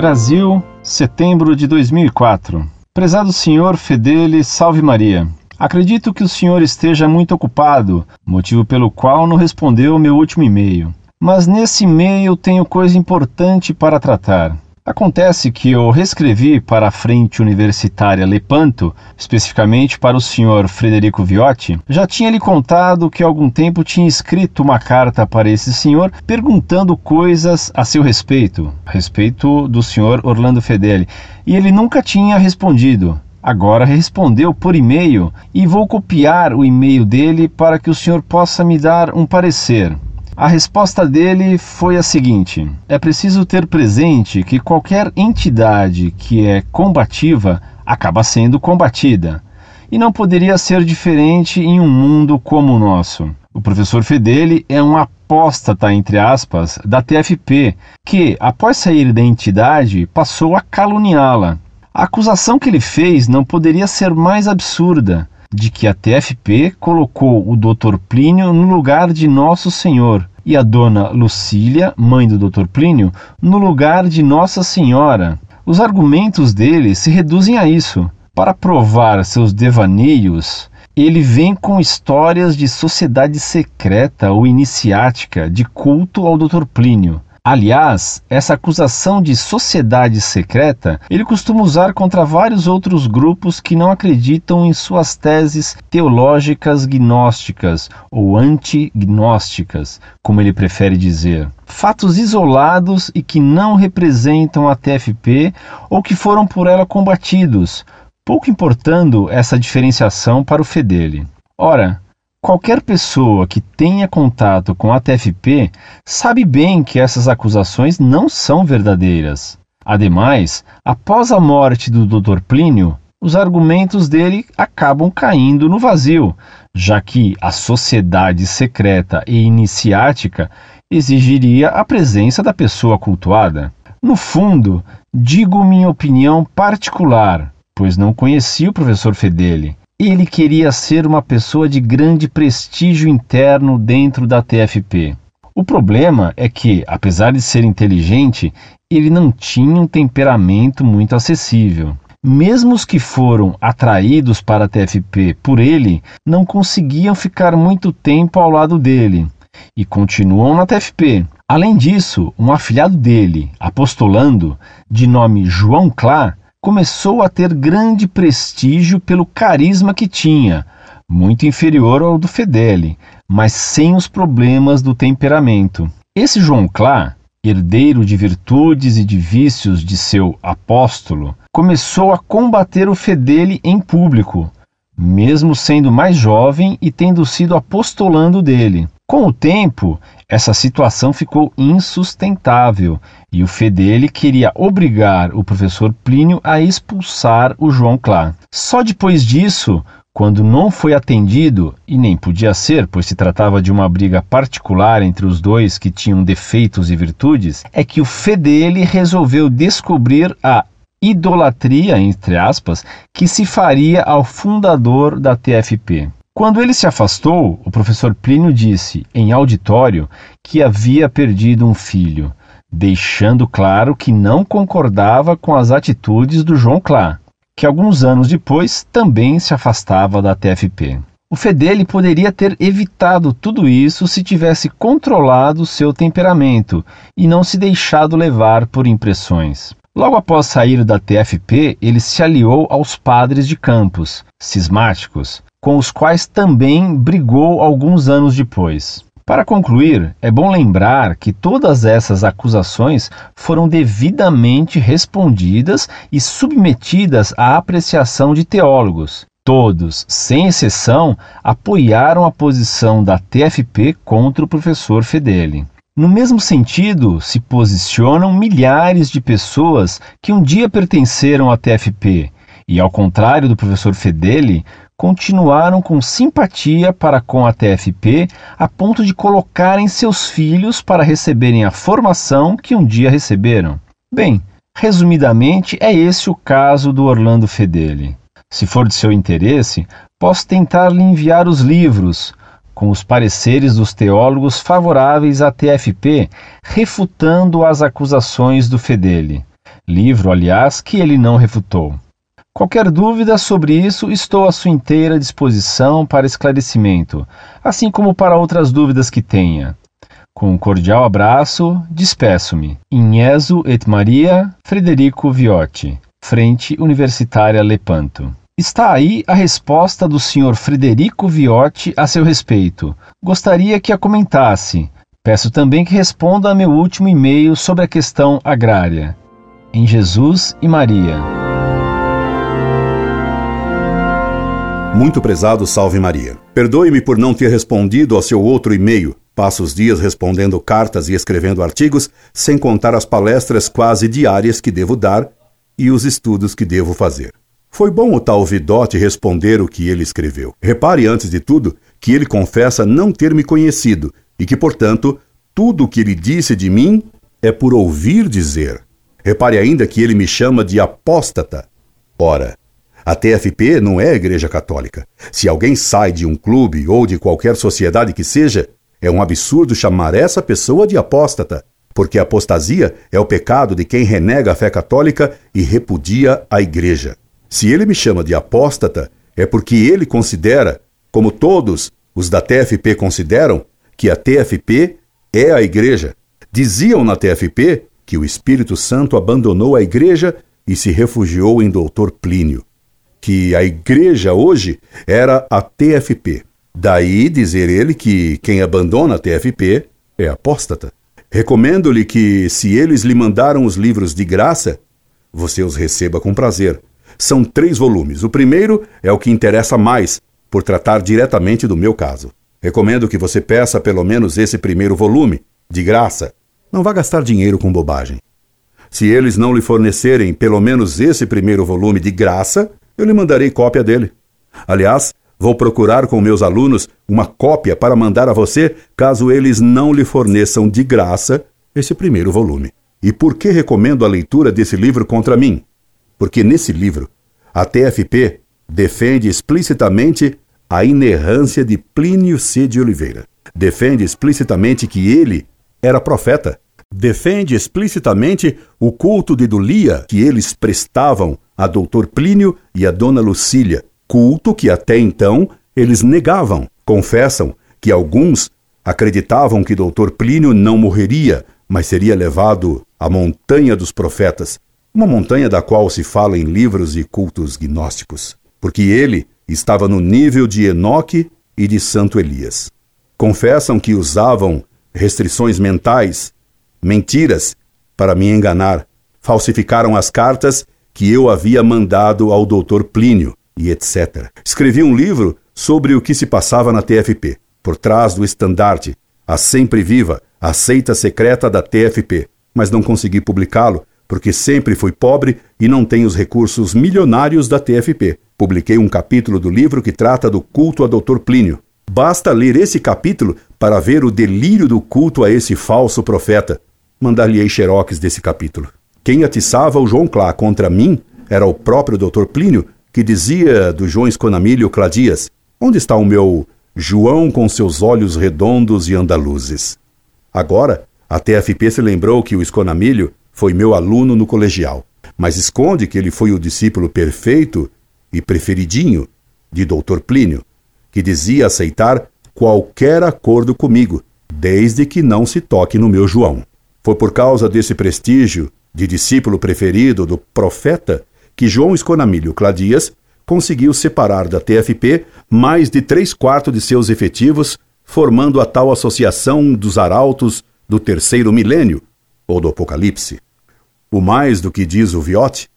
Brasil, setembro de 2004. Prezado senhor Fedele, salve Maria. Acredito que o senhor esteja muito ocupado, motivo pelo qual não respondeu meu último e-mail. Mas nesse e-mail tenho coisa importante para tratar. Acontece que eu reescrevi para a Frente Universitária Lepanto, especificamente para o senhor Frederico Viotti. Já tinha lhe contado que há algum tempo tinha escrito uma carta para esse senhor perguntando coisas a seu respeito, a respeito do senhor Orlando Fedeli, e ele nunca tinha respondido. Agora respondeu por e-mail e vou copiar o e-mail dele para que o senhor possa me dar um parecer. A resposta dele foi a seguinte: é preciso ter presente que qualquer entidade que é combativa acaba sendo combatida. E não poderia ser diferente em um mundo como o nosso. O professor Fedeli é um apóstata, entre aspas, da TFP, que, após sair da entidade, passou a caluniá-la. A acusação que ele fez não poderia ser mais absurda de que a TFP colocou o Dr. Plínio no lugar de Nosso Senhor e a dona Lucília, mãe do Dr. Plínio, no lugar de Nossa Senhora. Os argumentos dele se reduzem a isso. Para provar seus devaneios, ele vem com histórias de sociedade secreta ou iniciática de culto ao Dr. Plínio. Aliás, essa acusação de sociedade secreta ele costuma usar contra vários outros grupos que não acreditam em suas teses teológicas gnósticas ou antignósticas, como ele prefere dizer. Fatos isolados e que não representam a TFP ou que foram por ela combatidos, pouco importando essa diferenciação para o Fedele. Ora, Qualquer pessoa que tenha contato com a TFP sabe bem que essas acusações não são verdadeiras. Ademais, após a morte do Dr. Plínio, os argumentos dele acabam caindo no vazio, já que a sociedade secreta e iniciática exigiria a presença da pessoa cultuada. No fundo, digo minha opinião particular, pois não conheci o professor Fedeli ele queria ser uma pessoa de grande prestígio interno dentro da TFP. O problema é que, apesar de ser inteligente, ele não tinha um temperamento muito acessível. Mesmo os que foram atraídos para a TFP por ele não conseguiam ficar muito tempo ao lado dele e continuam na TFP. Além disso, um afilhado dele, apostolando, de nome João Clá, começou a ter grande prestígio pelo carisma que tinha, muito inferior ao do Fedele, mas sem os problemas do temperamento. Esse João Clá, herdeiro de virtudes e de vícios de seu apóstolo, começou a combater o Fedele em público, mesmo sendo mais jovem e tendo sido apostolando dele. Com o tempo, essa situação ficou insustentável e o Fedele queria obrigar o professor Plínio a expulsar o João Clá. Só depois disso, quando não foi atendido, e nem podia ser, pois se tratava de uma briga particular entre os dois que tinham defeitos e virtudes, é que o Fedele resolveu descobrir a idolatria, entre aspas, que se faria ao fundador da TFP. Quando ele se afastou, o professor Plínio disse, em auditório, que havia perdido um filho, deixando claro que não concordava com as atitudes do João Clá, que alguns anos depois também se afastava da TFP. O Fedele poderia ter evitado tudo isso se tivesse controlado seu temperamento e não se deixado levar por impressões. Logo após sair da TFP, ele se aliou aos padres de Campos, cismáticos, com os quais também brigou alguns anos depois. Para concluir, é bom lembrar que todas essas acusações foram devidamente respondidas e submetidas à apreciação de teólogos. Todos, sem exceção, apoiaram a posição da TFP contra o professor Fedeli. No mesmo sentido, se posicionam milhares de pessoas que um dia pertenceram à TFP e, ao contrário do professor Fedeli, continuaram com simpatia para com a TFP a ponto de colocarem seus filhos para receberem a formação que um dia receberam. Bem, resumidamente, é esse o caso do Orlando Fedeli. Se for de seu interesse, posso tentar lhe enviar os livros, com os pareceres dos teólogos favoráveis à TFP, refutando as acusações do Fedeli. livro, aliás, que ele não refutou. Qualquer dúvida sobre isso, estou à sua inteira disposição para esclarecimento, assim como para outras dúvidas que tenha. Com um cordial abraço, despeço-me. Inheso et Maria Frederico Viotti, Frente Universitária Lepanto. Está aí a resposta do Sr. Frederico Viotti a seu respeito. Gostaria que a comentasse. Peço também que responda a meu último e-mail sobre a questão agrária. Em Jesus e Maria. Muito prezado Salve Maria. Perdoe-me por não ter respondido ao seu outro e-mail. Passo os dias respondendo cartas e escrevendo artigos, sem contar as palestras quase diárias que devo dar e os estudos que devo fazer. Foi bom o tal Vidote responder o que ele escreveu. Repare, antes de tudo, que ele confessa não ter me conhecido e que, portanto, tudo o que ele disse de mim é por ouvir dizer. Repare ainda que ele me chama de apóstata. Ora, a TFP não é a Igreja Católica. Se alguém sai de um clube ou de qualquer sociedade que seja, é um absurdo chamar essa pessoa de apóstata, porque a apostasia é o pecado de quem renega a fé católica e repudia a Igreja. Se ele me chama de apóstata, é porque ele considera, como todos os da TFP consideram, que a TFP é a Igreja. Diziam na TFP que o Espírito Santo abandonou a Igreja e se refugiou em Doutor Plínio que a igreja hoje era a TFP. Daí dizer ele que quem abandona a TFP é apóstata. Recomendo-lhe que, se eles lhe mandaram os livros de graça, você os receba com prazer. São três volumes. O primeiro é o que interessa mais, por tratar diretamente do meu caso. Recomendo que você peça pelo menos esse primeiro volume, de graça. Não vá gastar dinheiro com bobagem. Se eles não lhe fornecerem pelo menos esse primeiro volume de graça, eu lhe mandarei cópia dele. Aliás, vou procurar com meus alunos uma cópia para mandar a você, caso eles não lhe forneçam de graça esse primeiro volume. E por que recomendo a leitura desse livro contra mim? Porque nesse livro, a TFP defende explicitamente a inerrância de Plínio C. de Oliveira. Defende explicitamente que ele era profeta. Defende explicitamente o culto de Dulia que eles prestavam a doutor Plínio e a dona Lucília, culto que até então eles negavam. Confessam que alguns acreditavam que doutor Plínio não morreria, mas seria levado à montanha dos profetas, uma montanha da qual se fala em livros e cultos gnósticos, porque ele estava no nível de Enoque e de Santo Elias. Confessam que usavam restrições mentais, mentiras, para me enganar, falsificaram as cartas que eu havia mandado ao doutor Plínio e etc. Escrevi um livro sobre o que se passava na TFP, por trás do estandarte, a sempre viva, a seita secreta da TFP, mas não consegui publicá-lo porque sempre fui pobre e não tenho os recursos milionários da TFP. Publiquei um capítulo do livro que trata do culto a Dr. Plínio. Basta ler esse capítulo para ver o delírio do culto a esse falso profeta. Mandar-lhe-ei xerox desse capítulo. Quem atiçava o João Clá contra mim era o próprio Dr. Plínio, que dizia do João Esconamilho Cladias: Onde está o meu João com seus olhos redondos e andaluzes? Agora, a TFP se lembrou que o Esconamilho foi meu aluno no colegial, mas esconde que ele foi o discípulo perfeito e preferidinho de Dr. Plínio, que dizia aceitar qualquer acordo comigo, desde que não se toque no meu João. Foi por causa desse prestígio de discípulo preferido do profeta, que João Esconamilho Cladias conseguiu separar da TFP mais de três quartos de seus efetivos, formando a tal associação dos arautos do terceiro milênio, ou do Apocalipse. O mais do que diz o Viotti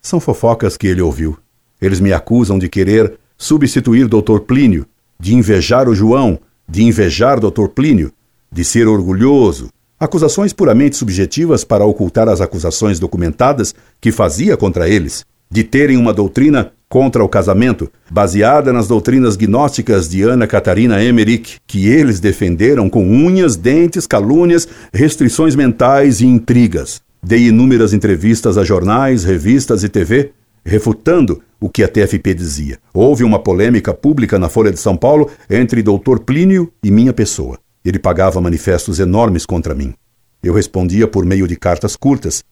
são fofocas que ele ouviu. Eles me acusam de querer substituir Dr. Plínio, de invejar o João, de invejar Dr. Plínio, de ser orgulhoso, Acusações puramente subjetivas para ocultar as acusações documentadas que fazia contra eles, de terem uma doutrina contra o casamento, baseada nas doutrinas gnósticas de Ana Catarina Emmerich, que eles defenderam com unhas, dentes, calúnias, restrições mentais e intrigas. Dei inúmeras entrevistas a jornais, revistas e TV, refutando o que a TFP dizia. Houve uma polêmica pública na Folha de São Paulo entre Dr. Plínio e minha pessoa. Ele pagava manifestos enormes contra mim. Eu respondia por meio de cartas curtas,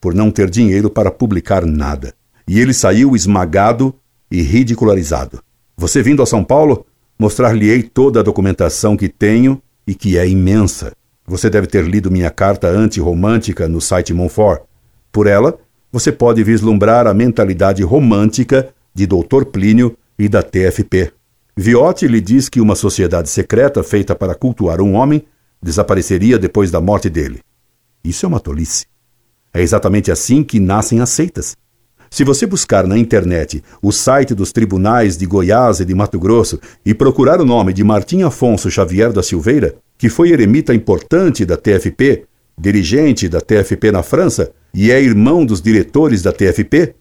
por não ter dinheiro para publicar nada. E ele saiu esmagado e ridicularizado. Você vindo a São Paulo, mostrar-lhe-ei toda a documentação que tenho e que é imensa. Você deve ter lido minha carta anti-romântica no site Monfort. Por ela, você pode vislumbrar a mentalidade romântica de Dr. Plínio e da TFP. Viotti lhe diz que uma sociedade secreta feita para cultuar um homem desapareceria depois da morte dele. Isso é uma tolice. É exatamente assim que nascem as seitas. Se você buscar na internet o site dos tribunais de Goiás e de Mato Grosso e procurar o nome de Martim Afonso Xavier da Silveira, que foi eremita importante da TFP, dirigente da TFP na França e é irmão dos diretores da TFP,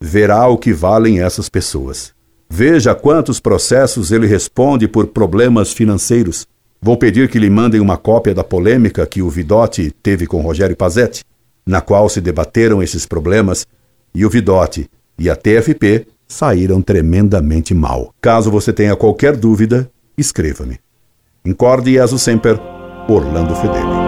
verá o que valem essas pessoas. Veja quantos processos ele responde por problemas financeiros. Vou pedir que lhe mandem uma cópia da polêmica que o Vidotti teve com Rogério Pazetti, na qual se debateram esses problemas, e o Vidotti e a TFP saíram tremendamente mal. Caso você tenha qualquer dúvida, escreva-me. Incorde e sempre, Orlando Fedeli.